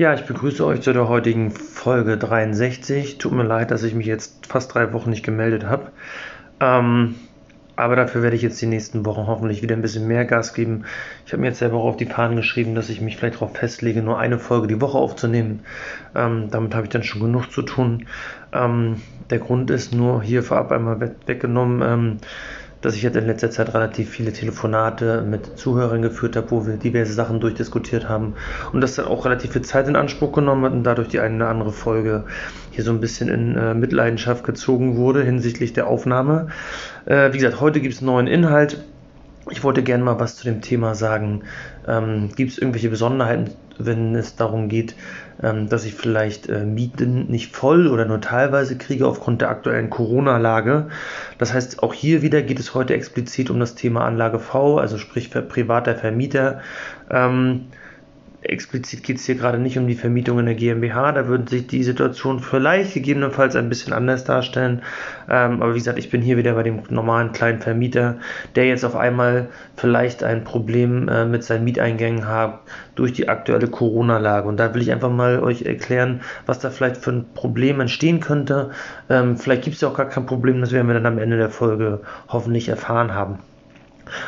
Ja, ich begrüße euch zu der heutigen Folge 63. Tut mir leid, dass ich mich jetzt fast drei Wochen nicht gemeldet habe. Ähm, aber dafür werde ich jetzt die nächsten Wochen hoffentlich wieder ein bisschen mehr Gas geben. Ich habe mir jetzt selber auch auf die Fahnen geschrieben, dass ich mich vielleicht darauf festlege, nur eine Folge die Woche aufzunehmen. Ähm, damit habe ich dann schon genug zu tun. Ähm, der Grund ist nur hier vorab einmal weggenommen. Dass ich jetzt in letzter Zeit relativ viele Telefonate mit Zuhörern geführt habe, wo wir diverse Sachen durchdiskutiert haben und das dann auch relativ viel Zeit in Anspruch genommen hat und dadurch die eine oder andere Folge hier so ein bisschen in äh, Mitleidenschaft gezogen wurde hinsichtlich der Aufnahme. Äh, wie gesagt, heute gibt es neuen Inhalt. Ich wollte gerne mal was zu dem Thema sagen. Ähm, gibt es irgendwelche Besonderheiten, wenn es darum geht, ähm, dass ich vielleicht äh, Mieten nicht voll oder nur teilweise kriege aufgrund der aktuellen Corona-Lage? Das heißt, auch hier wieder geht es heute explizit um das Thema Anlage V, also sprich privater Vermieter. Explizit geht es hier gerade nicht um die Vermietung in der GmbH, da würde sich die Situation vielleicht gegebenenfalls ein bisschen anders darstellen. Ähm, aber wie gesagt, ich bin hier wieder bei dem normalen kleinen Vermieter, der jetzt auf einmal vielleicht ein Problem äh, mit seinen Mieteingängen hat durch die aktuelle Corona-Lage. Und da will ich einfach mal euch erklären, was da vielleicht für ein Problem entstehen könnte. Ähm, vielleicht gibt es ja auch gar kein Problem, das werden wir dann am Ende der Folge hoffentlich erfahren haben.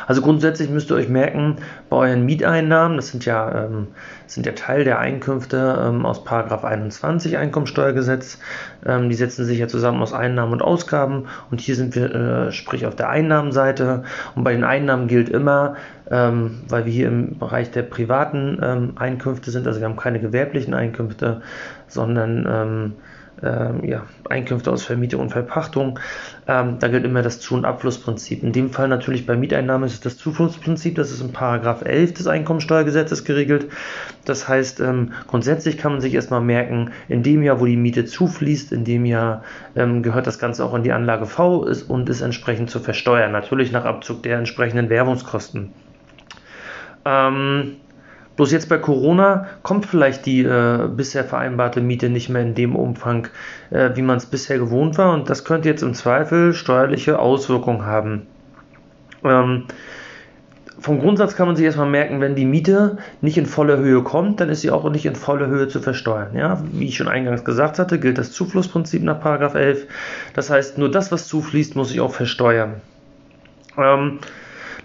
Also grundsätzlich müsst ihr euch merken, bei euren Mieteinnahmen, das sind ja, ähm, sind ja Teil der Einkünfte ähm, aus 21 Einkommensteuergesetz, ähm, die setzen sich ja zusammen aus Einnahmen und Ausgaben. Und hier sind wir, äh, sprich auf der Einnahmenseite. Und bei den Einnahmen gilt immer, ähm, weil wir hier im Bereich der privaten ähm, Einkünfte sind, also wir haben keine gewerblichen Einkünfte, sondern ähm, ja, Einkünfte aus Vermietung und Verpachtung. Ähm, da gilt immer das Zu- und Abflussprinzip. In dem Fall natürlich bei Mieteinnahmen ist es das Zuflussprinzip, das ist in Paragraph 11 des Einkommensteuergesetzes geregelt. Das heißt, ähm, grundsätzlich kann man sich erstmal merken, in dem Jahr, wo die Miete zufließt, in dem Jahr ähm, gehört das Ganze auch in die Anlage V ist und ist entsprechend zu versteuern. Natürlich nach Abzug der entsprechenden Werbungskosten. Ähm, Bloß jetzt bei Corona kommt vielleicht die äh, bisher vereinbarte Miete nicht mehr in dem Umfang, äh, wie man es bisher gewohnt war. Und das könnte jetzt im Zweifel steuerliche Auswirkungen haben. Ähm, vom Grundsatz kann man sich erstmal merken, wenn die Miete nicht in voller Höhe kommt, dann ist sie auch nicht in voller Höhe zu versteuern. Ja, wie ich schon eingangs gesagt hatte, gilt das Zuflussprinzip nach 11. Das heißt, nur das, was zufließt, muss ich auch versteuern. Ähm,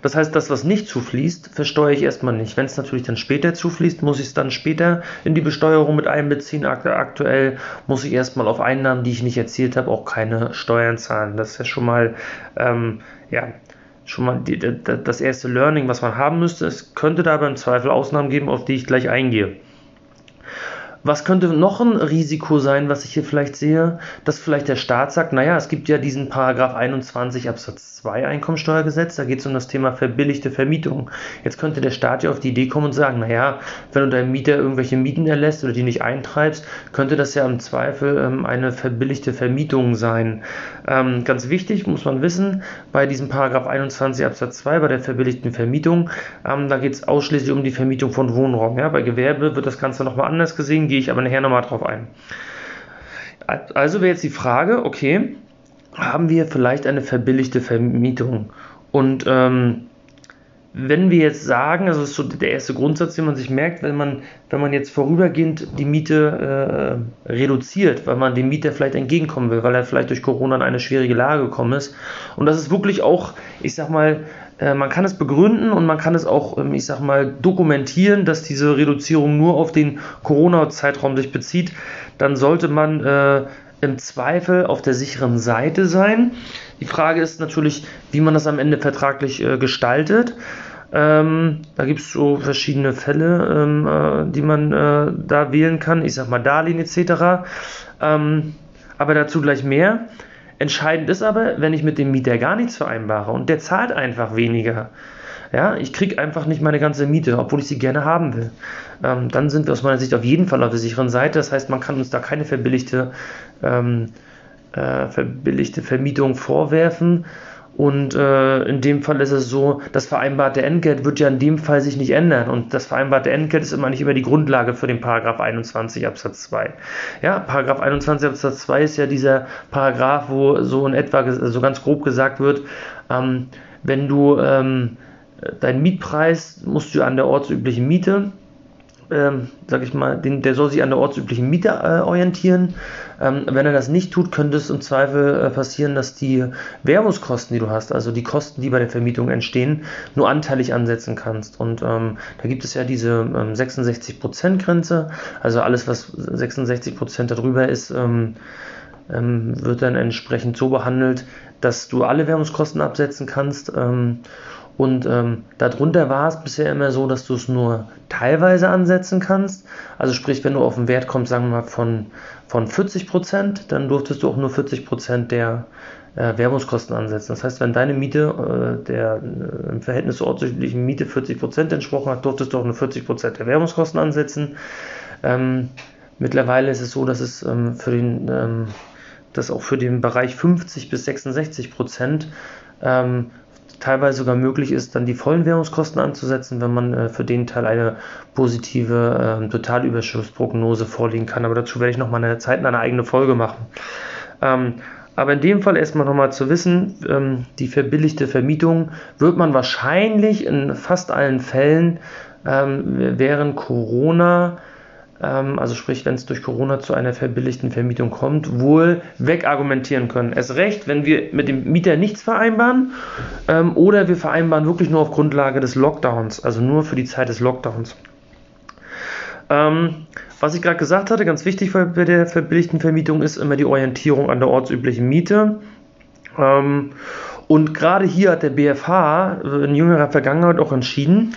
das heißt, das, was nicht zufließt, versteuere ich erstmal nicht. Wenn es natürlich dann später zufließt, muss ich es dann später in die Besteuerung mit einbeziehen. Aktuell muss ich erstmal auf Einnahmen, die ich nicht erzielt habe, auch keine Steuern zahlen. Das ist ja schon mal, ähm, ja, schon mal die, das erste Learning, was man haben müsste. Es könnte da aber im Zweifel Ausnahmen geben, auf die ich gleich eingehe. Was könnte noch ein Risiko sein, was ich hier vielleicht sehe, dass vielleicht der Staat sagt, naja, es gibt ja diesen Paragraph 21 Absatz 2 Einkommensteuergesetz, da geht es um das Thema verbilligte Vermietung. Jetzt könnte der Staat ja auf die Idee kommen und sagen, naja, wenn du deinem Mieter irgendwelche Mieten erlässt oder die nicht eintreibst, könnte das ja im Zweifel ähm, eine verbilligte Vermietung sein. Ähm, ganz wichtig, muss man wissen, bei diesem Paragraph 21 Absatz 2, bei der verbilligten Vermietung, ähm, da geht es ausschließlich um die Vermietung von Wohnraum. Ja? Bei Gewerbe wird das Ganze nochmal anders gesehen, gehe ich aber nachher nochmal drauf ein. Also wäre jetzt die Frage, okay, haben wir vielleicht eine verbilligte Vermietung? Und ähm, wenn wir jetzt sagen, also das ist so der erste Grundsatz, den man sich merkt, wenn man, wenn man jetzt vorübergehend die Miete äh, reduziert, weil man dem Mieter vielleicht entgegenkommen will, weil er vielleicht durch Corona in eine schwierige Lage gekommen ist. Und das ist wirklich auch, ich sag mal, man kann es begründen und man kann es auch, ähm, ich sag mal, dokumentieren, dass diese Reduzierung nur auf den Corona-Zeitraum sich bezieht, dann sollte man äh, im Zweifel auf der sicheren Seite sein. Die Frage ist natürlich, wie man das am Ende vertraglich äh, gestaltet. Ähm, da gibt es so verschiedene Fälle, ähm, äh, die man äh, da wählen kann. Ich sag mal Darlehen etc. Ähm, aber dazu gleich mehr. Entscheidend ist aber, wenn ich mit dem Mieter gar nichts vereinbare und der zahlt einfach weniger. Ja, ich kriege einfach nicht meine ganze Miete, obwohl ich sie gerne haben will. Ähm, dann sind wir aus meiner Sicht auf jeden Fall auf der sicheren Seite. Das heißt, man kann uns da keine verbilligte, ähm, äh, verbilligte Vermietung vorwerfen. Und äh, in dem Fall ist es so, das vereinbarte Entgelt wird ja in dem Fall sich nicht ändern. Und das vereinbarte Entgelt ist immer nicht immer die Grundlage für den Paragraph 21 Absatz 2. Ja, Paragraph 21 Absatz 2 ist ja dieser Paragraph, wo so in etwa, so ganz grob gesagt wird, ähm, wenn du ähm, deinen Mietpreis musst du an der ortsüblichen Miete ähm, sag ich mal, den, der soll sich an der ortsüblichen Miete äh, orientieren. Ähm, wenn er das nicht tut, könnte es im Zweifel äh, passieren, dass die Werbungskosten, die du hast, also die Kosten, die bei der Vermietung entstehen, nur anteilig ansetzen kannst. Und ähm, da gibt es ja diese ähm, 66%-Grenze, also alles, was 66% darüber ist, ähm, ähm, wird dann entsprechend so behandelt, dass du alle Werbungskosten absetzen kannst. Und ähm, darunter war es bisher immer so, dass du es nur teilweise ansetzen kannst. Also sprich, wenn du auf einen Wert kommst, sagen wir mal von, von 40 Prozent, dann durftest du auch nur 40 Prozent der äh, Werbungskosten ansetzen. Das heißt, wenn deine Miete äh, der äh, im Verhältnis zur ortsüblichen Miete 40 Prozent entsprochen hat, durftest du auch nur 40 Prozent der Werbungskosten ansetzen. Ähm, mittlerweile ist es so, dass es ähm, für den ähm, dass auch für den Bereich 50 bis 66 Prozent ähm, teilweise sogar möglich ist, dann die vollen Währungskosten anzusetzen, wenn man äh, für den Teil eine positive äh, Totalüberschussprognose vorlegen kann. Aber dazu werde ich noch mal eine Zeit eine eigene Folge machen. Ähm, aber in dem Fall erstmal nochmal zu wissen, ähm, die verbilligte Vermietung wird man wahrscheinlich in fast allen Fällen ähm, während Corona also sprich, wenn es durch Corona zu einer verbilligten Vermietung kommt, wohl wegargumentieren können. Es recht, wenn wir mit dem Mieter nichts vereinbaren ähm, oder wir vereinbaren wirklich nur auf Grundlage des Lockdowns, also nur für die Zeit des Lockdowns. Ähm, was ich gerade gesagt hatte, ganz wichtig bei der verbilligten Vermietung ist immer die Orientierung an der ortsüblichen Miete. Ähm, und gerade hier hat der BFH in jüngerer Vergangenheit auch entschieden,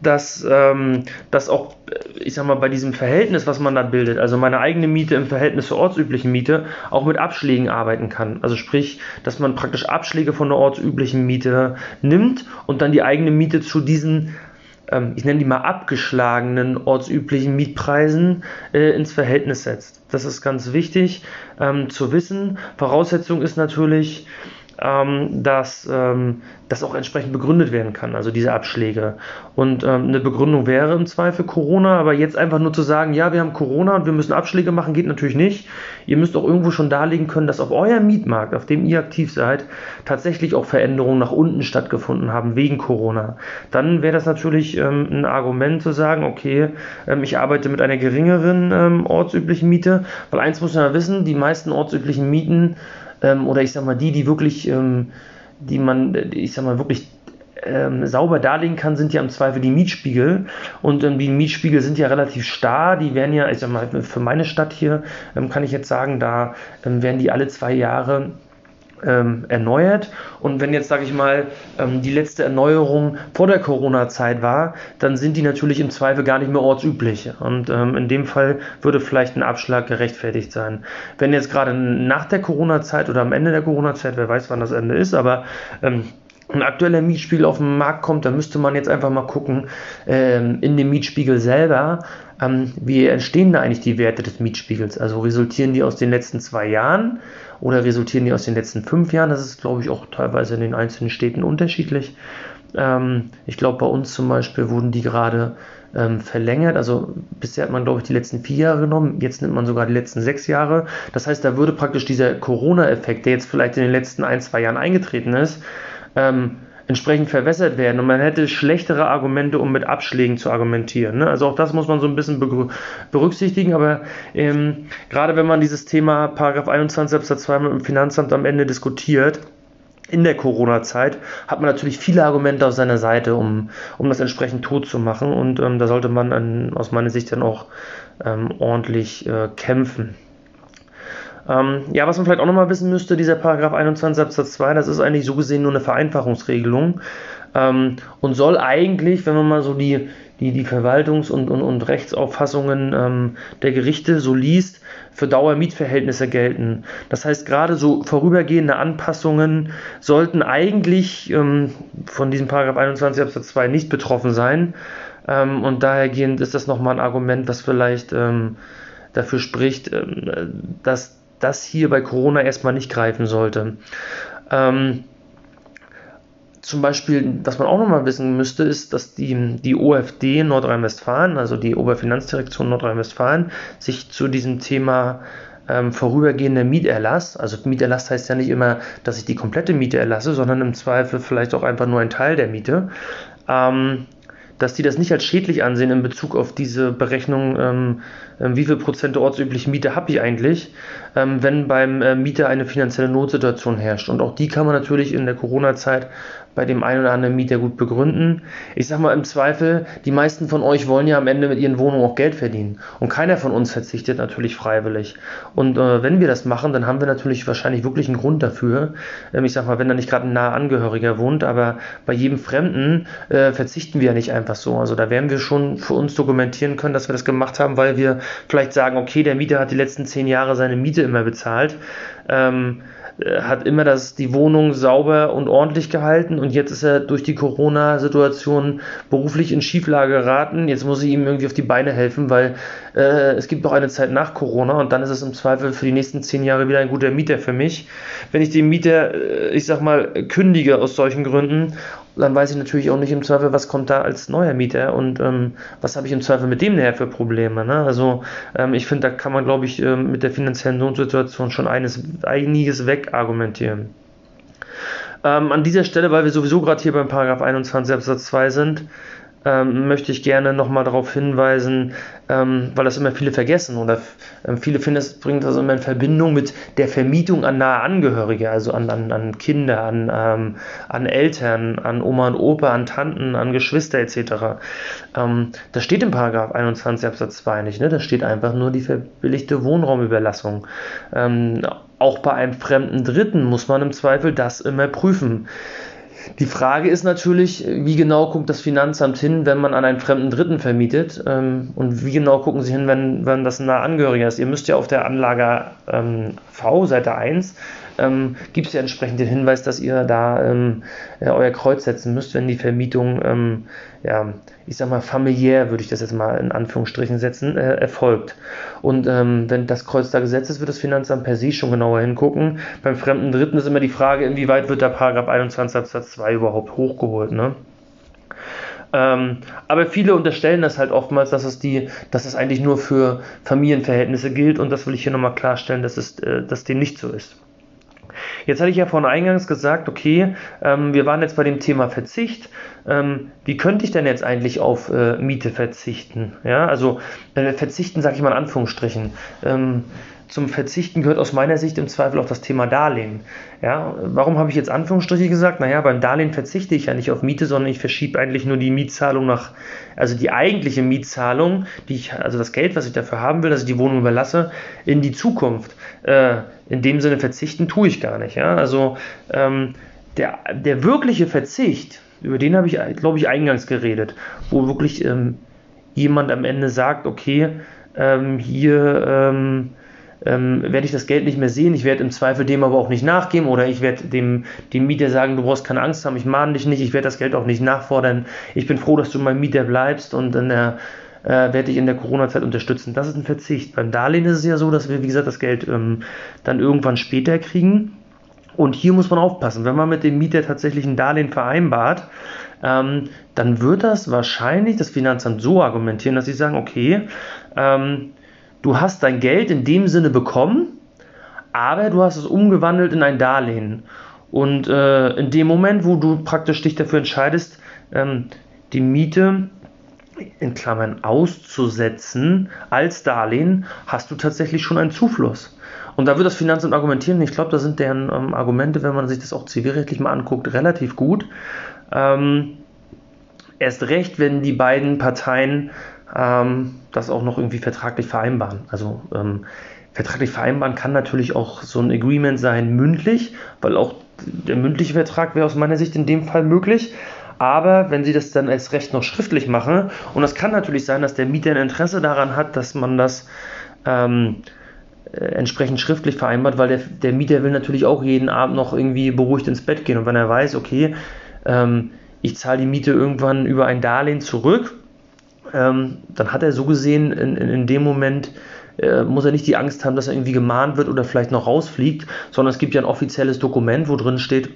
dass, ähm, dass auch, ich sag mal, bei diesem Verhältnis, was man da bildet, also meine eigene Miete im Verhältnis zur ortsüblichen Miete, auch mit Abschlägen arbeiten kann. Also sprich, dass man praktisch Abschläge von der ortsüblichen Miete nimmt und dann die eigene Miete zu diesen ähm, ich nenne die mal abgeschlagenen ortsüblichen Mietpreisen äh, ins Verhältnis setzt. Das ist ganz wichtig ähm, zu wissen. Voraussetzung ist natürlich, ähm, dass ähm, das auch entsprechend begründet werden kann, also diese Abschläge. Und ähm, eine Begründung wäre im Zweifel Corona, aber jetzt einfach nur zu sagen, ja, wir haben Corona und wir müssen Abschläge machen, geht natürlich nicht. Ihr müsst auch irgendwo schon darlegen können, dass auf eurem Mietmarkt, auf dem ihr aktiv seid, tatsächlich auch Veränderungen nach unten stattgefunden haben wegen Corona. Dann wäre das natürlich ähm, ein Argument zu sagen, okay, ähm, ich arbeite mit einer geringeren ähm, ortsüblichen Miete, weil eins muss man ja wissen, die meisten ortsüblichen Mieten ähm, oder ich sag mal die, die wirklich, ähm, die man, ich sag mal wirklich ähm, sauber darlegen kann, sind ja im Zweifel die Mietspiegel. Und ähm, die Mietspiegel sind ja relativ starr. Die werden ja, ich sag mal, für meine Stadt hier ähm, kann ich jetzt sagen, da ähm, werden die alle zwei Jahre ähm, erneuert. Und wenn jetzt, sage ich mal, ähm, die letzte Erneuerung vor der Corona-Zeit war, dann sind die natürlich im Zweifel gar nicht mehr ortsüblich. Und ähm, in dem Fall würde vielleicht ein Abschlag gerechtfertigt sein. Wenn jetzt gerade nach der Corona-Zeit oder am Ende der Corona-Zeit, wer weiß, wann das Ende ist, aber ähm, ein aktueller Mietspiegel auf den Markt kommt, dann müsste man jetzt einfach mal gucken, ähm, in dem Mietspiegel selber, ähm, wie entstehen da eigentlich die Werte des Mietspiegels? Also resultieren die aus den letzten zwei Jahren oder resultieren die aus den letzten fünf Jahren? Das ist, glaube ich, auch teilweise in den einzelnen Städten unterschiedlich. Ähm, ich glaube, bei uns zum Beispiel wurden die gerade ähm, verlängert. Also bisher hat man, glaube ich, die letzten vier Jahre genommen. Jetzt nimmt man sogar die letzten sechs Jahre. Das heißt, da würde praktisch dieser Corona-Effekt, der jetzt vielleicht in den letzten ein, zwei Jahren eingetreten ist, ähm, entsprechend verwässert werden und man hätte schlechtere Argumente, um mit Abschlägen zu argumentieren. Ne? Also auch das muss man so ein bisschen berücksichtigen, aber ähm, gerade wenn man dieses Thema Paragraph 21 Absatz 2 mit dem Finanzamt am Ende diskutiert, in der Corona-Zeit hat man natürlich viele Argumente auf seiner Seite, um, um das entsprechend tot zu machen und ähm, da sollte man an, aus meiner Sicht dann auch ähm, ordentlich äh, kämpfen. Ähm, ja, was man vielleicht auch nochmal wissen müsste, dieser Paragraph 21 Absatz 2, das ist eigentlich so gesehen nur eine Vereinfachungsregelung ähm, und soll eigentlich, wenn man mal so die, die, die Verwaltungs- und, und, und Rechtsauffassungen ähm, der Gerichte so liest, für Dauermietverhältnisse gelten. Das heißt, gerade so vorübergehende Anpassungen sollten eigentlich ähm, von diesem Paragraph 21 Absatz 2 nicht betroffen sein. Ähm, und dahergehend ist das nochmal ein Argument, was vielleicht ähm, dafür spricht, dass das hier bei Corona erstmal nicht greifen sollte. Ähm, zum Beispiel, was man auch nochmal wissen müsste, ist, dass die, die OFD Nordrhein-Westfalen, also die Oberfinanzdirektion Nordrhein-Westfalen, sich zu diesem Thema ähm, vorübergehender Mieterlass, also Mieterlass heißt ja nicht immer, dass ich die komplette Miete erlasse, sondern im Zweifel vielleicht auch einfach nur ein Teil der Miete, ähm, dass die das nicht als schädlich ansehen in Bezug auf diese Berechnung, ähm, äh, wie viel Prozent der ortsüblichen Miete habe ich eigentlich, ähm, wenn beim äh, Mieter eine finanzielle Notsituation herrscht. Und auch die kann man natürlich in der Corona-Zeit bei dem einen oder anderen Mieter gut begründen. Ich sag mal im Zweifel, die meisten von euch wollen ja am Ende mit ihren Wohnungen auch Geld verdienen. Und keiner von uns verzichtet natürlich freiwillig. Und äh, wenn wir das machen, dann haben wir natürlich wahrscheinlich wirklich einen Grund dafür. Ähm, ich sag mal, wenn da nicht gerade ein naher Angehöriger wohnt, aber bei jedem Fremden äh, verzichten wir ja nicht einfach so. Also da werden wir schon für uns dokumentieren können, dass wir das gemacht haben, weil wir vielleicht sagen, okay, der Mieter hat die letzten zehn Jahre seine Miete immer bezahlt. Ähm, äh, hat immer das, die Wohnung sauber und ordentlich gehalten und jetzt ist er durch die Corona-Situation beruflich in Schieflage geraten. Jetzt muss ich ihm irgendwie auf die Beine helfen, weil äh, es gibt noch eine Zeit nach Corona und dann ist es im Zweifel für die nächsten zehn Jahre wieder ein guter Mieter für mich. Wenn ich den Mieter, äh, ich sag mal, kündige aus solchen Gründen dann weiß ich natürlich auch nicht im Zweifel, was kommt da als neuer Mieter und ähm, was habe ich im Zweifel mit dem näher für Probleme. Ne? Also ähm, ich finde, da kann man, glaube ich, ähm, mit der finanziellen Notsituation schon eines, einiges wegargumentieren. Ähm, an dieser Stelle, weil wir sowieso gerade hier beim Paragraph 21 Absatz 2 sind, ähm, möchte ich gerne nochmal darauf hinweisen, ähm, weil das immer viele vergessen oder ähm, viele finden, es bringt das immer in Verbindung mit der Vermietung an nahe Angehörige, also an, an, an Kinder, an, ähm, an Eltern, an Oma und Opa, an Tanten, an Geschwister etc. Ähm, das steht im Paragraph 21 Absatz 2 nicht, ne? da steht einfach nur die verbilligte Wohnraumüberlassung. Ähm, auch bei einem fremden Dritten muss man im Zweifel das immer prüfen. Die Frage ist natürlich, wie genau guckt das Finanzamt hin, wenn man an einen fremden Dritten vermietet? Ähm, und wie genau gucken sie hin, wenn, wenn das ein Angehöriger ist? Ihr müsst ja auf der Anlage ähm, V, Seite 1, ähm, gibt es ja entsprechend den Hinweis, dass ihr da ähm, ja, euer Kreuz setzen müsst, wenn die Vermietung, ähm, ja, ich sag mal, familiär, würde ich das jetzt mal in Anführungsstrichen setzen, äh, erfolgt. Und ähm, wenn das Kreuz da gesetzt ist, wird das Finanzamt per se schon genauer hingucken. Beim fremden Dritten ist immer die Frage, inwieweit wird der Paragraph 21 Absatz 2 überhaupt hochgeholt, ne? Ähm, aber viele unterstellen das halt oftmals, dass es, die, dass es eigentlich nur für Familienverhältnisse gilt und das will ich hier nochmal klarstellen, dass, es, äh, dass dem nicht so ist. Jetzt hatte ich ja vorhin eingangs gesagt, okay, ähm, wir waren jetzt bei dem Thema Verzicht. Ähm, wie könnte ich denn jetzt eigentlich auf äh, Miete verzichten? Ja, also äh, verzichten sage ich mal in Anführungsstrichen. Ähm, zum Verzichten gehört aus meiner Sicht im Zweifel auch das Thema Darlehen. Ja, warum habe ich jetzt Anführungsstriche gesagt? Naja, beim Darlehen verzichte ich ja nicht auf Miete, sondern ich verschiebe eigentlich nur die Mietzahlung nach, also die eigentliche Mietzahlung, die ich, also das Geld, was ich dafür haben will, dass ich die Wohnung überlasse, in die Zukunft. Äh, in dem Sinne verzichten tue ich gar nicht. Ja? Also ähm, der, der wirkliche Verzicht, über den habe ich, glaube ich, eingangs geredet, wo wirklich ähm, jemand am Ende sagt, okay, ähm, hier ähm, ähm, werde ich das Geld nicht mehr sehen. Ich werde im Zweifel dem aber auch nicht nachgeben oder ich werde dem, dem Mieter sagen, du brauchst keine Angst haben, ich mahne dich nicht, ich werde das Geld auch nicht nachfordern. Ich bin froh, dass du mein Mieter bleibst und dann äh, werde ich in der Corona-Zeit unterstützen. Das ist ein Verzicht. Beim Darlehen ist es ja so, dass wir, wie gesagt, das Geld ähm, dann irgendwann später kriegen. Und hier muss man aufpassen, wenn man mit dem Mieter tatsächlich ein Darlehen vereinbart, ähm, dann wird das wahrscheinlich das Finanzamt so argumentieren, dass sie sagen, okay, ähm, du hast dein Geld in dem Sinne bekommen, aber du hast es umgewandelt in ein Darlehen. Und äh, in dem Moment, wo du praktisch dich dafür entscheidest, ähm, die Miete in Klammern auszusetzen als Darlehen, hast du tatsächlich schon einen Zufluss. Und da wird das Finanzamt argumentieren, ich glaube, da sind deren ähm, Argumente, wenn man sich das auch zivilrechtlich mal anguckt, relativ gut. Ähm, erst recht, wenn die beiden Parteien ähm, das auch noch irgendwie vertraglich vereinbaren. Also ähm, vertraglich vereinbaren kann natürlich auch so ein Agreement sein, mündlich, weil auch der mündliche Vertrag wäre aus meiner Sicht in dem Fall möglich. Aber wenn sie das dann als Recht noch schriftlich machen, und das kann natürlich sein, dass der Mieter ein Interesse daran hat, dass man das ähm, äh, entsprechend schriftlich vereinbart, weil der, der Mieter will natürlich auch jeden Abend noch irgendwie beruhigt ins Bett gehen. Und wenn er weiß, okay, ähm, ich zahle die Miete irgendwann über ein Darlehen zurück, ähm, dann hat er so gesehen in, in, in dem Moment, äh, muss er nicht die Angst haben, dass er irgendwie gemahnt wird oder vielleicht noch rausfliegt, sondern es gibt ja ein offizielles Dokument, wo drin steht,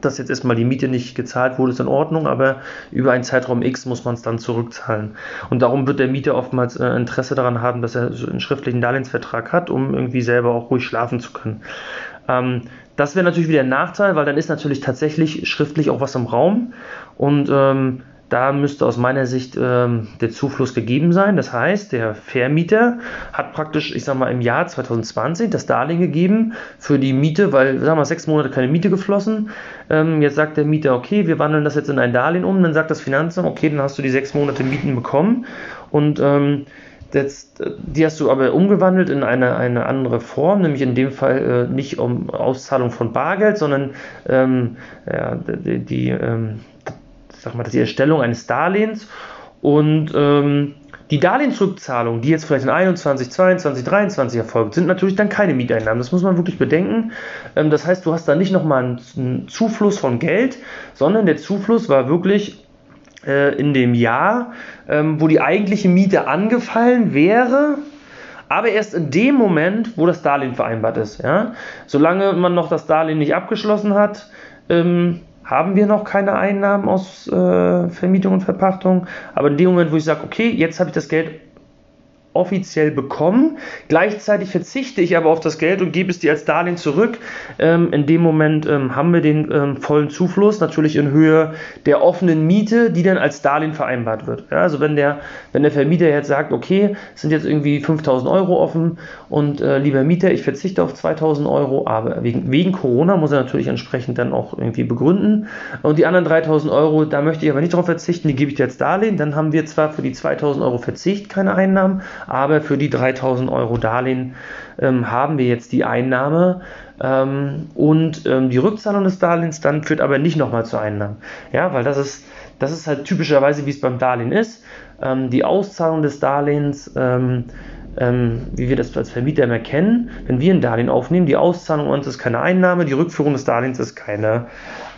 dass jetzt erstmal die Miete nicht gezahlt wurde, ist in Ordnung, aber über einen Zeitraum X muss man es dann zurückzahlen. Und darum wird der Mieter oftmals äh, Interesse daran haben, dass er einen schriftlichen Darlehensvertrag hat, um irgendwie selber auch ruhig schlafen zu können. Ähm, das wäre natürlich wieder ein Nachteil, weil dann ist natürlich tatsächlich schriftlich auch was im Raum und ähm, da müsste aus meiner Sicht ähm, der Zufluss gegeben sein. Das heißt, der Vermieter hat praktisch, ich sag mal, im Jahr 2020 das Darlehen gegeben für die Miete, weil, sagen wir mal, sechs Monate keine Miete geflossen. Ähm, jetzt sagt der Mieter, okay, wir wandeln das jetzt in ein Darlehen um. Dann sagt das Finanzamt, okay, dann hast du die sechs Monate Mieten bekommen. Und ähm, das, die hast du aber umgewandelt in eine, eine andere Form, nämlich in dem Fall äh, nicht um Auszahlung von Bargeld, sondern ähm, ja, die, die ähm, sag mal, die Erstellung eines Darlehens und ähm, die Darlehensrückzahlung, die jetzt vielleicht in 21, 22, 23 erfolgt, sind natürlich dann keine Mieteinnahmen. Das muss man wirklich bedenken. Ähm, das heißt, du hast da nicht nochmal einen, einen Zufluss von Geld, sondern der Zufluss war wirklich äh, in dem Jahr, ähm, wo die eigentliche Miete angefallen wäre, aber erst in dem Moment, wo das Darlehen vereinbart ist. Ja? Solange man noch das Darlehen nicht abgeschlossen hat, ähm, haben wir noch keine Einnahmen aus äh, Vermietung und Verpachtung. Aber in dem Moment, wo ich sage, okay, jetzt habe ich das Geld offiziell bekommen. Gleichzeitig verzichte ich aber auf das Geld und gebe es dir als Darlehen zurück. Ähm, in dem Moment ähm, haben wir den ähm, vollen Zufluss, natürlich in Höhe der offenen Miete, die dann als Darlehen vereinbart wird. Ja, also wenn der, wenn der Vermieter jetzt sagt, okay, es sind jetzt irgendwie 5000 Euro offen und äh, lieber Mieter, ich verzichte auf 2000 Euro, aber wegen, wegen Corona muss er natürlich entsprechend dann auch irgendwie begründen. Und die anderen 3000 Euro, da möchte ich aber nicht darauf verzichten, die gebe ich dir als Darlehen. Dann haben wir zwar für die 2000 Euro Verzicht keine Einnahmen, aber für die 3000 Euro Darlehen ähm, haben wir jetzt die Einnahme ähm, und ähm, die Rückzahlung des Darlehens dann führt aber nicht nochmal zu Einnahmen. Ja, weil das ist, das ist halt typischerweise, wie es beim Darlehen ist. Ähm, die Auszahlung des Darlehens ähm, ähm, wie wir das als Vermieter immer kennen, wenn wir ein Darlehen aufnehmen, die Auszahlung uns ist keine Einnahme, die Rückführung des Darlehens ist keine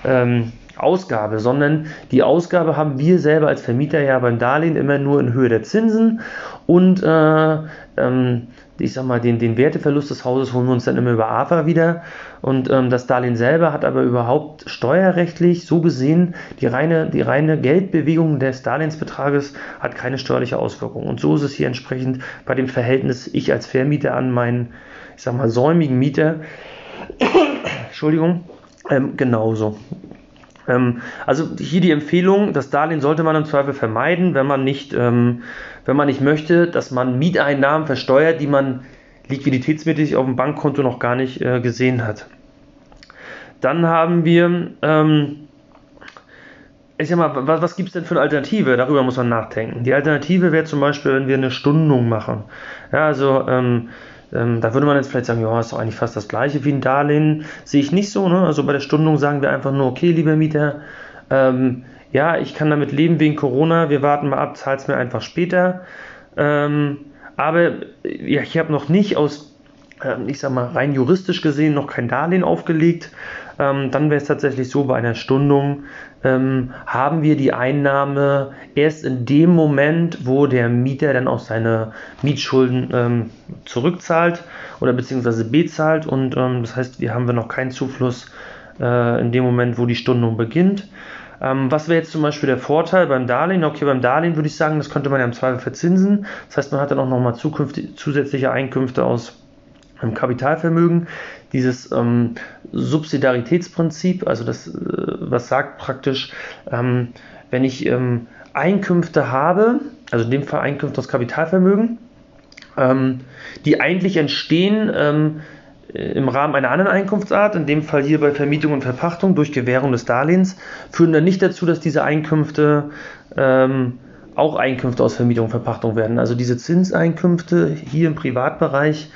ähm, Ausgabe, sondern die Ausgabe haben wir selber als Vermieter ja beim Darlehen immer nur in Höhe der Zinsen und äh, ähm, ich sag mal, den, den Werteverlust des Hauses holen wir uns dann immer über AFA wieder. Und ähm, das Darlehen selber hat aber überhaupt steuerrechtlich so gesehen, die reine, die reine Geldbewegung des Darlehensbetrages hat keine steuerliche Auswirkung. Und so ist es hier entsprechend bei dem Verhältnis ich als Vermieter an meinen, ich sag mal, säumigen Mieter. Entschuldigung, ähm, genauso. Ähm, also hier die Empfehlung, das Darlehen sollte man im Zweifel vermeiden, wenn man nicht, ähm, wenn man nicht möchte, dass man Mieteinnahmen versteuert, die man liquiditätsmäßig auf dem Bankkonto noch gar nicht äh, gesehen hat. Dann haben wir, ähm, ich sag mal, was, was gibt es denn für eine Alternative? Darüber muss man nachdenken. Die Alternative wäre zum Beispiel, wenn wir eine Stundung machen. Ja, also ähm, da würde man jetzt vielleicht sagen, ja, ist doch eigentlich fast das gleiche wie ein Darlehen. Sehe ich nicht so. Ne? Also bei der Stundung sagen wir einfach nur, okay, lieber Mieter, ähm, ja, ich kann damit leben wegen Corona, wir warten mal ab, zahlt es mir einfach später. Ähm, aber ja, ich habe noch nicht aus, äh, ich sag mal, rein juristisch gesehen noch kein Darlehen aufgelegt. Ähm, dann wäre es tatsächlich so, bei einer Stundung ähm, haben wir die Einnahme erst in dem Moment, wo der Mieter dann auch seine Mietschulden ähm, zurückzahlt oder beziehungsweise bezahlt und ähm, das heißt, wir haben wir noch keinen Zufluss äh, in dem Moment, wo die Stundung beginnt. Ähm, was wäre jetzt zum Beispiel der Vorteil beim Darlehen? Okay, beim Darlehen würde ich sagen, das könnte man ja im Zweifel verzinsen. Das heißt, man hat dann auch nochmal zusätzliche Einkünfte aus einem Kapitalvermögen dieses ähm, Subsidiaritätsprinzip, also das, äh, was sagt praktisch, ähm, wenn ich ähm, Einkünfte habe, also in dem Fall Einkünfte aus Kapitalvermögen, ähm, die eigentlich entstehen ähm, im Rahmen einer anderen Einkunftsart, in dem Fall hier bei Vermietung und Verpachtung durch Gewährung des Darlehens, führen dann nicht dazu, dass diese Einkünfte ähm, auch Einkünfte aus Vermietung und Verpachtung werden. Also diese Zinseinkünfte hier im Privatbereich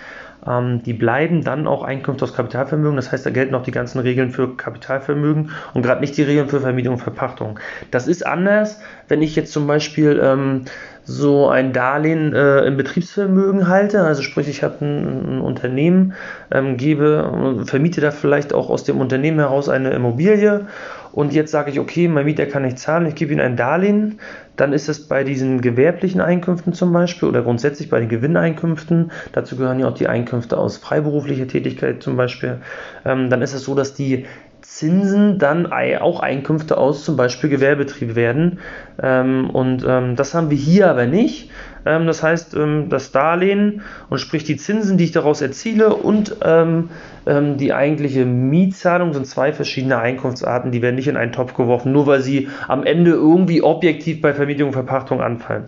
ähm, die bleiben dann auch Einkünfte aus Kapitalvermögen. Das heißt, da gelten auch die ganzen Regeln für Kapitalvermögen und gerade nicht die Regeln für Vermietung und Verpachtung. Das ist anders, wenn ich jetzt zum Beispiel ähm, so ein Darlehen äh, im Betriebsvermögen halte, also sprich, ich habe ein, ein, Unternehmen, ähm, gebe, vermiete da vielleicht auch aus dem Unternehmen heraus eine Immobilie und jetzt sage ich, okay, mein Mieter kann nicht zahlen, ich gebe ihm ein Darlehen, dann ist es bei diesen gewerblichen Einkünften zum Beispiel oder grundsätzlich bei den Gewinneinkünften, dazu gehören ja auch die Einkünfte aus freiberuflicher Tätigkeit zum Beispiel, ähm, dann ist es so, dass die Zinsen dann auch Einkünfte aus zum Beispiel Gewerbetriebe werden. Ähm, und ähm, das haben wir hier aber nicht. Ähm, das heißt, das Darlehen und sprich die Zinsen, die ich daraus erziele und die eigentliche Mietzahlung sind zwei verschiedene Einkunftsarten, die werden nicht in einen Topf geworfen, nur weil sie am Ende irgendwie objektiv bei Vermietung und Verpachtung anfallen.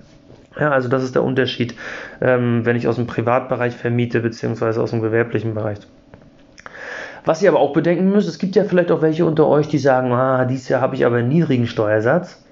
Ja, also das ist der Unterschied, wenn ich aus dem Privatbereich vermiete, beziehungsweise aus dem gewerblichen Bereich. Was ihr aber auch bedenken müsst, es gibt ja vielleicht auch welche unter euch, die sagen, ah, dieses Jahr habe ich aber einen niedrigen Steuersatz.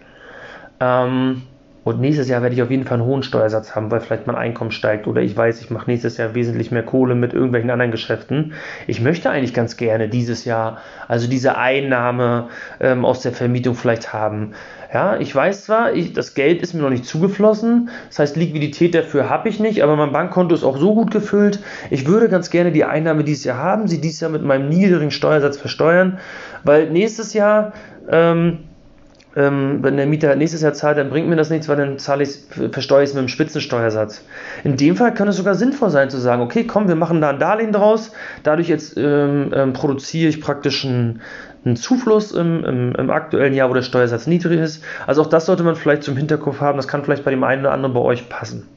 Ähm, und nächstes Jahr werde ich auf jeden Fall einen hohen Steuersatz haben, weil vielleicht mein Einkommen steigt oder ich weiß, ich mache nächstes Jahr wesentlich mehr Kohle mit irgendwelchen anderen Geschäften. Ich möchte eigentlich ganz gerne dieses Jahr also diese Einnahme ähm, aus der Vermietung vielleicht haben. Ja, ich weiß zwar, ich, das Geld ist mir noch nicht zugeflossen, das heißt Liquidität dafür habe ich nicht, aber mein Bankkonto ist auch so gut gefüllt. Ich würde ganz gerne die Einnahme dieses Jahr haben, sie dieses Jahr mit meinem niedrigen Steuersatz versteuern, weil nächstes Jahr ähm, ähm, wenn der Mieter nächstes Jahr zahlt, dann bringt mir das nichts, weil dann zahle ich versteuere ich es mit einem Spitzensteuersatz. In dem Fall kann es sogar sinnvoll sein zu sagen, okay, komm, wir machen da ein Darlehen draus, dadurch jetzt ähm, ähm, produziere ich praktisch einen, einen Zufluss im, im, im, aktuellen Jahr, wo der Steuersatz niedrig ist. Also auch das sollte man vielleicht zum Hinterkopf haben, das kann vielleicht bei dem einen oder anderen bei euch passen.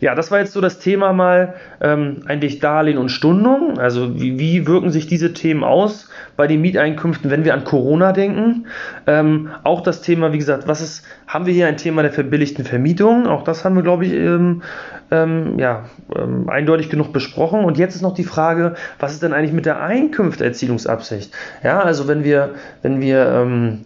Ja, das war jetzt so das Thema mal ähm, eigentlich Darlehen und Stundung. Also wie, wie wirken sich diese Themen aus bei den Mieteinkünften, wenn wir an Corona denken? Ähm, auch das Thema, wie gesagt, was ist, haben wir hier ein Thema der verbilligten Vermietung? Auch das haben wir, glaube ich, ähm, ähm ja, ähm, eindeutig genug besprochen. Und jetzt ist noch die Frage, was ist denn eigentlich mit der Einkünfteerzielungsabsicht? Ja, also wenn wir, wenn wir ähm,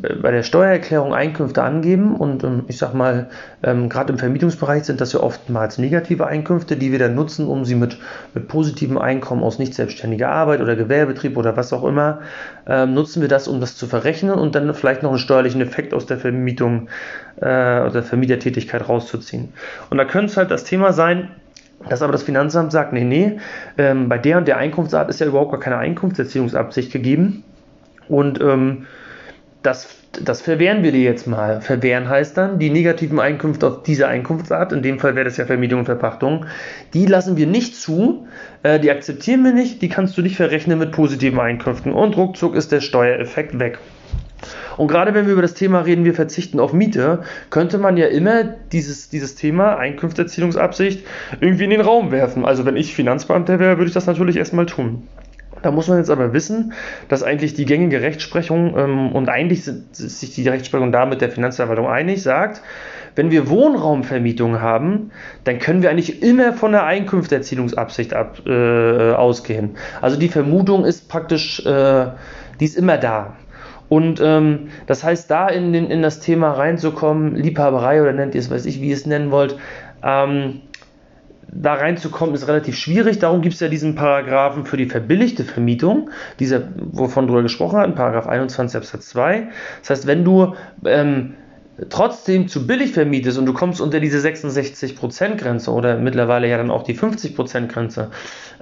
bei der Steuererklärung Einkünfte angeben und ähm, ich sag mal, ähm, gerade im Vermietungsbereich sind das ja oftmals negative Einkünfte, die wir dann nutzen, um sie mit, mit positivem Einkommen aus nicht selbstständiger Arbeit oder Gewerbetrieb oder was auch immer, ähm, nutzen wir das, um das zu verrechnen und dann vielleicht noch einen steuerlichen Effekt aus der Vermietung äh, oder Vermietertätigkeit rauszuziehen. Und da könnte es halt das Thema sein, dass aber das Finanzamt sagt, nee, nee, ähm, bei der und der Einkunftsart ist ja überhaupt gar keine Einkunftserziehungsabsicht gegeben und ähm, das, das verwehren wir dir jetzt mal. Verwehren heißt dann, die negativen Einkünfte auf diese Einkunftsart, in dem Fall wäre das ja Vermietung und Verpachtung, die lassen wir nicht zu, äh, die akzeptieren wir nicht, die kannst du nicht verrechnen mit positiven Einkünften und ruckzuck ist der Steuereffekt weg. Und gerade wenn wir über das Thema reden, wir verzichten auf Miete, könnte man ja immer dieses, dieses Thema Einkünfteerzielungsabsicht irgendwie in den Raum werfen. Also wenn ich Finanzbeamter wäre, würde ich das natürlich erstmal tun. Da muss man jetzt aber wissen, dass eigentlich die gängige Rechtsprechung ähm, und eigentlich sind, ist sich die Rechtsprechung da mit der Finanzverwaltung einig, sagt, wenn wir Wohnraumvermietung haben, dann können wir eigentlich immer von der Einkünfteerzielungsabsicht ab, äh, ausgehen. Also die Vermutung ist praktisch, äh, die ist immer da. Und ähm, das heißt, da in, den, in das Thema reinzukommen, Liebhaberei oder nennt ihr es, weiß ich, wie ihr es nennen wollt, ähm, da reinzukommen, ist relativ schwierig. Darum gibt es ja diesen Paragraphen für die verbilligte Vermietung, dieser, wovon drüber gesprochen hat, Paragraph 21 Absatz 2. Das heißt, wenn du ähm, trotzdem zu billig vermietest und du kommst unter diese 66% Grenze oder mittlerweile ja dann auch die 50% Grenze,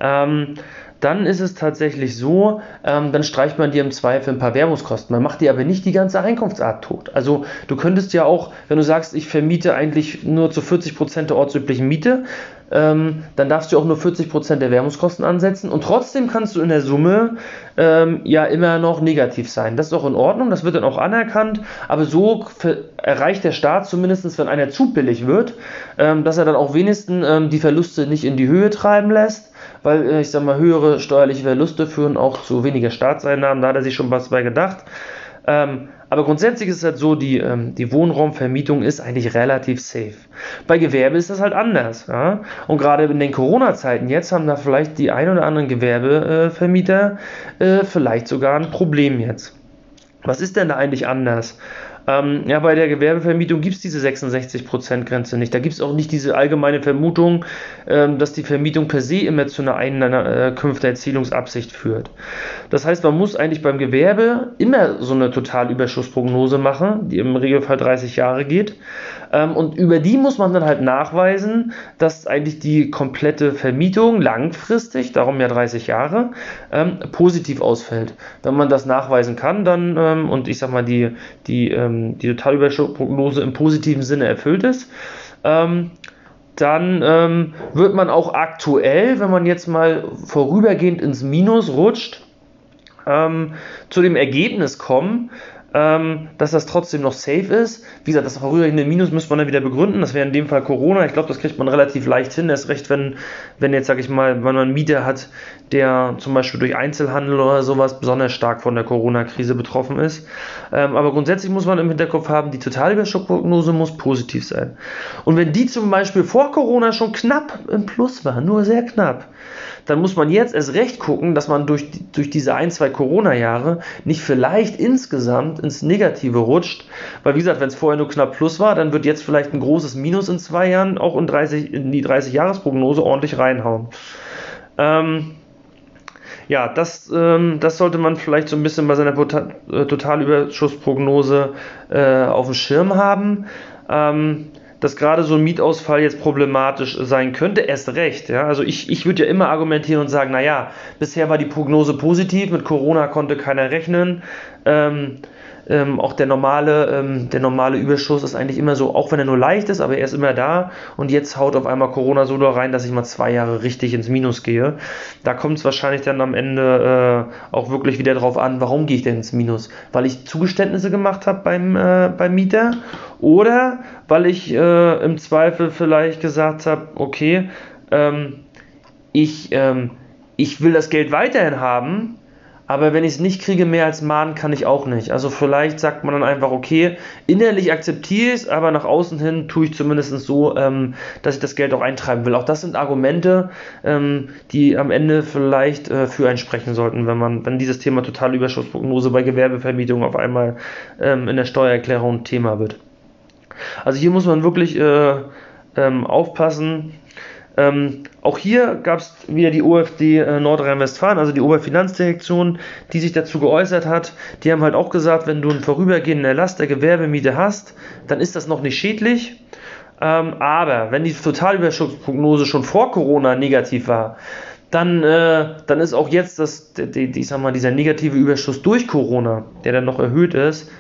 ähm, dann ist es tatsächlich so, ähm, dann streicht man dir im Zweifel ein paar Werbungskosten. Man macht dir aber nicht die ganze Einkunftsart tot. Also du könntest ja auch, wenn du sagst, ich vermiete eigentlich nur zu 40% der ortsüblichen Miete, ähm, dann darfst du auch nur 40% der Werbungskosten ansetzen und trotzdem kannst du in der Summe ähm, ja immer noch negativ sein. Das ist auch in Ordnung, das wird dann auch anerkannt, aber so erreicht der Staat zumindest, wenn einer zu billig wird, ähm, dass er dann auch wenigstens ähm, die Verluste nicht in die Höhe treiben lässt weil äh, ich sag mal, höhere steuerliche Verluste führen auch zu weniger Staatseinnahmen, da hat er sich schon was bei gedacht. Ähm, aber grundsätzlich ist es halt so, die, ähm, die Wohnraumvermietung ist eigentlich relativ safe. Bei Gewerbe ist das halt anders. Ja? Und gerade in den Corona-Zeiten jetzt haben da vielleicht die ein oder anderen Gewerbevermieter äh, vielleicht sogar ein Problem jetzt. Was ist denn da eigentlich anders? Ähm, ja, bei der Gewerbevermietung gibt es diese 66%-Grenze nicht. Da gibt es auch nicht diese allgemeine Vermutung, ähm, dass die Vermietung per se immer zu einer Einkünfteerzielungsabsicht führt. Das heißt, man muss eigentlich beim Gewerbe immer so eine Totalüberschussprognose machen, die im Regelfall 30 Jahre geht. Ähm, und über die muss man dann halt nachweisen, dass eigentlich die komplette Vermietung langfristig, darum ja 30 Jahre, ähm, positiv ausfällt. Wenn man das nachweisen kann, dann, ähm, und ich sag mal, die, die, die Totalüberschussprognose im positiven Sinne erfüllt ist, dann ähm, wird man auch aktuell, wenn man jetzt mal vorübergehend ins Minus rutscht, ähm, zu dem Ergebnis kommen, ähm, dass das trotzdem noch safe ist. Wie gesagt, das vorübergehende Minus müsste man dann wieder begründen. Das wäre in dem Fall Corona. Ich glaube, das kriegt man relativ leicht hin. Erst recht, wenn, wenn jetzt, sag ich mal, wenn man einen Mieter hat, der zum Beispiel durch Einzelhandel oder sowas besonders stark von der Corona-Krise betroffen ist. Ähm, aber grundsätzlich muss man im Hinterkopf haben, die Totalüberschuldprognose muss positiv sein. Und wenn die zum Beispiel vor Corona schon knapp im Plus war, nur sehr knapp, dann muss man jetzt erst recht gucken, dass man durch, durch diese ein, zwei Corona-Jahre nicht vielleicht insgesamt ins Negative rutscht. Weil, wie gesagt, wenn es vorher nur knapp plus war, dann wird jetzt vielleicht ein großes Minus in zwei Jahren auch in, 30, in die 30-Jahres-Prognose ordentlich reinhauen. Ähm, ja, das, ähm, das sollte man vielleicht so ein bisschen bei seiner äh, Totalüberschussprognose äh, auf dem Schirm haben. Ähm, dass gerade so ein Mietausfall jetzt problematisch sein könnte, erst recht. Ja? Also ich, ich würde ja immer argumentieren und sagen, naja, bisher war die Prognose positiv, mit Corona konnte keiner rechnen. Ähm, ähm, auch der normale, ähm, der normale Überschuss ist eigentlich immer so, auch wenn er nur leicht ist, aber er ist immer da und jetzt haut auf einmal Corona so da rein, dass ich mal zwei Jahre richtig ins Minus gehe. Da kommt es wahrscheinlich dann am Ende äh, auch wirklich wieder drauf an, warum gehe ich denn ins Minus? Weil ich Zugeständnisse gemacht habe beim, äh, beim Mieter oder weil ich äh, im Zweifel vielleicht gesagt habe, okay, ähm, ich, ähm, ich will das Geld weiterhin haben, aber wenn ich es nicht kriege, mehr als mahnen kann ich auch nicht. Also vielleicht sagt man dann einfach, okay, innerlich akzeptiere ich es, aber nach außen hin tue ich zumindest so, ähm, dass ich das Geld auch eintreiben will. Auch das sind Argumente, ähm, die am Ende vielleicht äh, für einen sprechen sollten, wenn man, wenn dieses Thema Totalüberschussprognose bei Gewerbevermietung auf einmal ähm, in der Steuererklärung Thema wird. Also hier muss man wirklich äh, ähm, aufpassen. Ähm, auch hier gab es wieder die OFD äh, Nordrhein-Westfalen, also die Oberfinanzdirektion, die sich dazu geäußert hat. Die haben halt auch gesagt, wenn du einen vorübergehenden Erlass der Gewerbemiete hast, dann ist das noch nicht schädlich. Ähm, aber wenn die Totalüberschussprognose schon vor Corona negativ war, dann, äh, dann ist auch jetzt das, die, die, ich sag mal, dieser negative Überschuss durch Corona, der dann noch erhöht ist,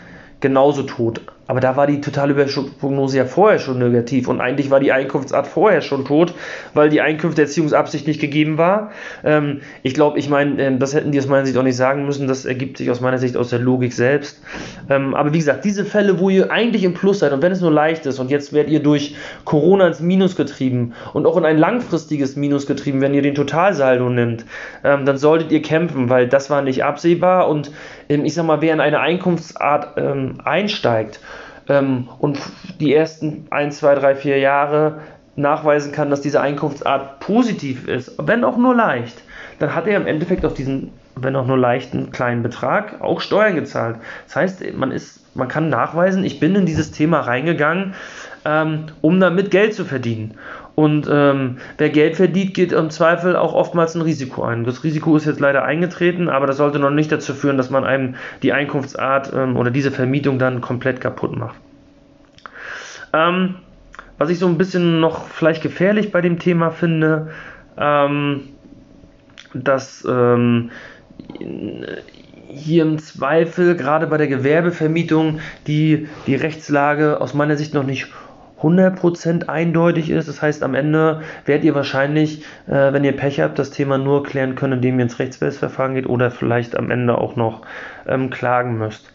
genauso tot. Aber da war die Totalüberschussprognose ja vorher schon negativ und eigentlich war die Einkunftsart vorher schon tot, weil die Einkünfteerziehungsabsicht nicht gegeben war. Ähm, ich glaube, ich meine, äh, das hätten die aus meiner Sicht auch nicht sagen müssen, das ergibt sich aus meiner Sicht aus der Logik selbst. Ähm, aber wie gesagt, diese Fälle, wo ihr eigentlich im Plus seid und wenn es nur leicht ist und jetzt werdet ihr durch Corona ins Minus getrieben und auch in ein langfristiges Minus getrieben, wenn ihr den Totalsaldo nimmt, ähm, dann solltet ihr kämpfen, weil das war nicht absehbar und ähm, ich sag mal, wer in eine Einkunftsart ähm, einsteigt, ähm, und die ersten 1, 2, 3, 4 Jahre nachweisen kann, dass diese Einkunftsart positiv ist, wenn auch nur leicht, dann hat er im Endeffekt auf diesen, wenn auch nur leichten kleinen Betrag auch Steuern gezahlt. Das heißt, man ist, man kann nachweisen, ich bin in dieses Thema reingegangen, ähm, um damit Geld zu verdienen. Und ähm, wer Geld verdient, geht im Zweifel auch oftmals ein Risiko ein. Das Risiko ist jetzt leider eingetreten, aber das sollte noch nicht dazu führen, dass man einem die Einkunftsart ähm, oder diese Vermietung dann komplett kaputt macht. Ähm, was ich so ein bisschen noch vielleicht gefährlich bei dem Thema finde, ähm, dass ähm, hier im Zweifel gerade bei der Gewerbevermietung die, die Rechtslage aus meiner Sicht noch nicht 100% eindeutig ist. Das heißt, am Ende werdet ihr wahrscheinlich, äh, wenn ihr Pech habt, das Thema nur klären können, indem ihr ins Rechtsverfahren geht oder vielleicht am Ende auch noch ähm, klagen müsst.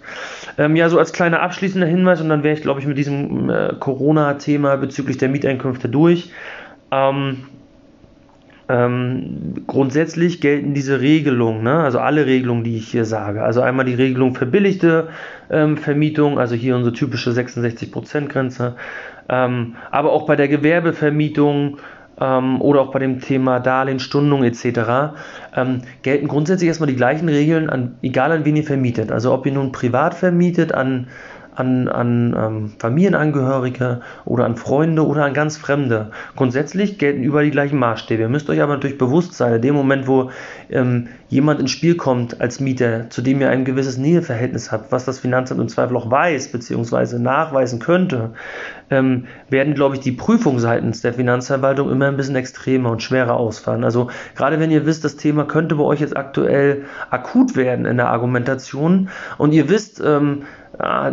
Ähm, ja, so als kleiner abschließender Hinweis und dann wäre ich, glaube ich, mit diesem äh, Corona-Thema bezüglich der Mieteinkünfte durch. Ähm, ähm, grundsätzlich gelten diese Regelungen, ne? also alle Regelungen, die ich hier sage. Also einmal die Regelung verbilligte ähm, Vermietung, also hier unsere typische 66%-Grenze, ähm, aber auch bei der Gewerbevermietung ähm, oder auch bei dem Thema Darlehen, Stundung etc. Ähm, gelten grundsätzlich erstmal die gleichen Regeln, an, egal an wen ihr vermietet. Also ob ihr nun privat vermietet, an an, an ähm, Familienangehörige oder an Freunde oder an ganz Fremde. Grundsätzlich gelten überall die gleichen Maßstäbe. Ihr müsst euch aber natürlich bewusst sein, in dem Moment, wo ähm, jemand ins Spiel kommt als Mieter, zu dem ihr ein gewisses Näheverhältnis habt, was das Finanzamt im Zweifel auch weiß bzw. nachweisen könnte, ähm, werden, glaube ich, die Prüfungen seitens der Finanzverwaltung immer ein bisschen extremer und schwerer ausfallen. Also gerade wenn ihr wisst, das Thema könnte bei euch jetzt aktuell akut werden in der Argumentation und ihr wisst, ähm, ah,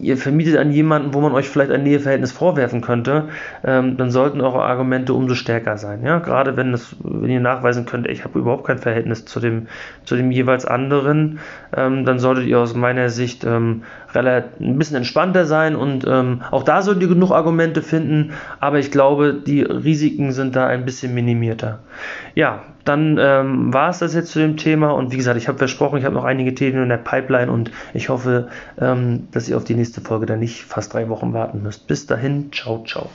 ihr vermietet an jemanden, wo man euch vielleicht ein Näheverhältnis vorwerfen könnte, ähm, dann sollten eure Argumente umso stärker sein. Ja? Gerade wenn, das, wenn ihr nachweisen könnt, ich habe überhaupt kein Verhältnis zu dem, zu dem jeweils anderen, ähm, dann solltet ihr aus meiner Sicht ähm, relativ, ein bisschen entspannter sein und ähm, auch da solltet ihr genug Argumente finden, aber ich glaube, die Risiken sind da ein bisschen minimierter. Ja, dann ähm, war es das jetzt zu dem Thema und wie gesagt, ich habe versprochen, ich habe noch einige Themen in der Pipeline und ich hoffe, ähm, dass ihr auf die nächste Folge dann nicht fast drei Wochen warten müsst. Bis dahin, ciao, ciao.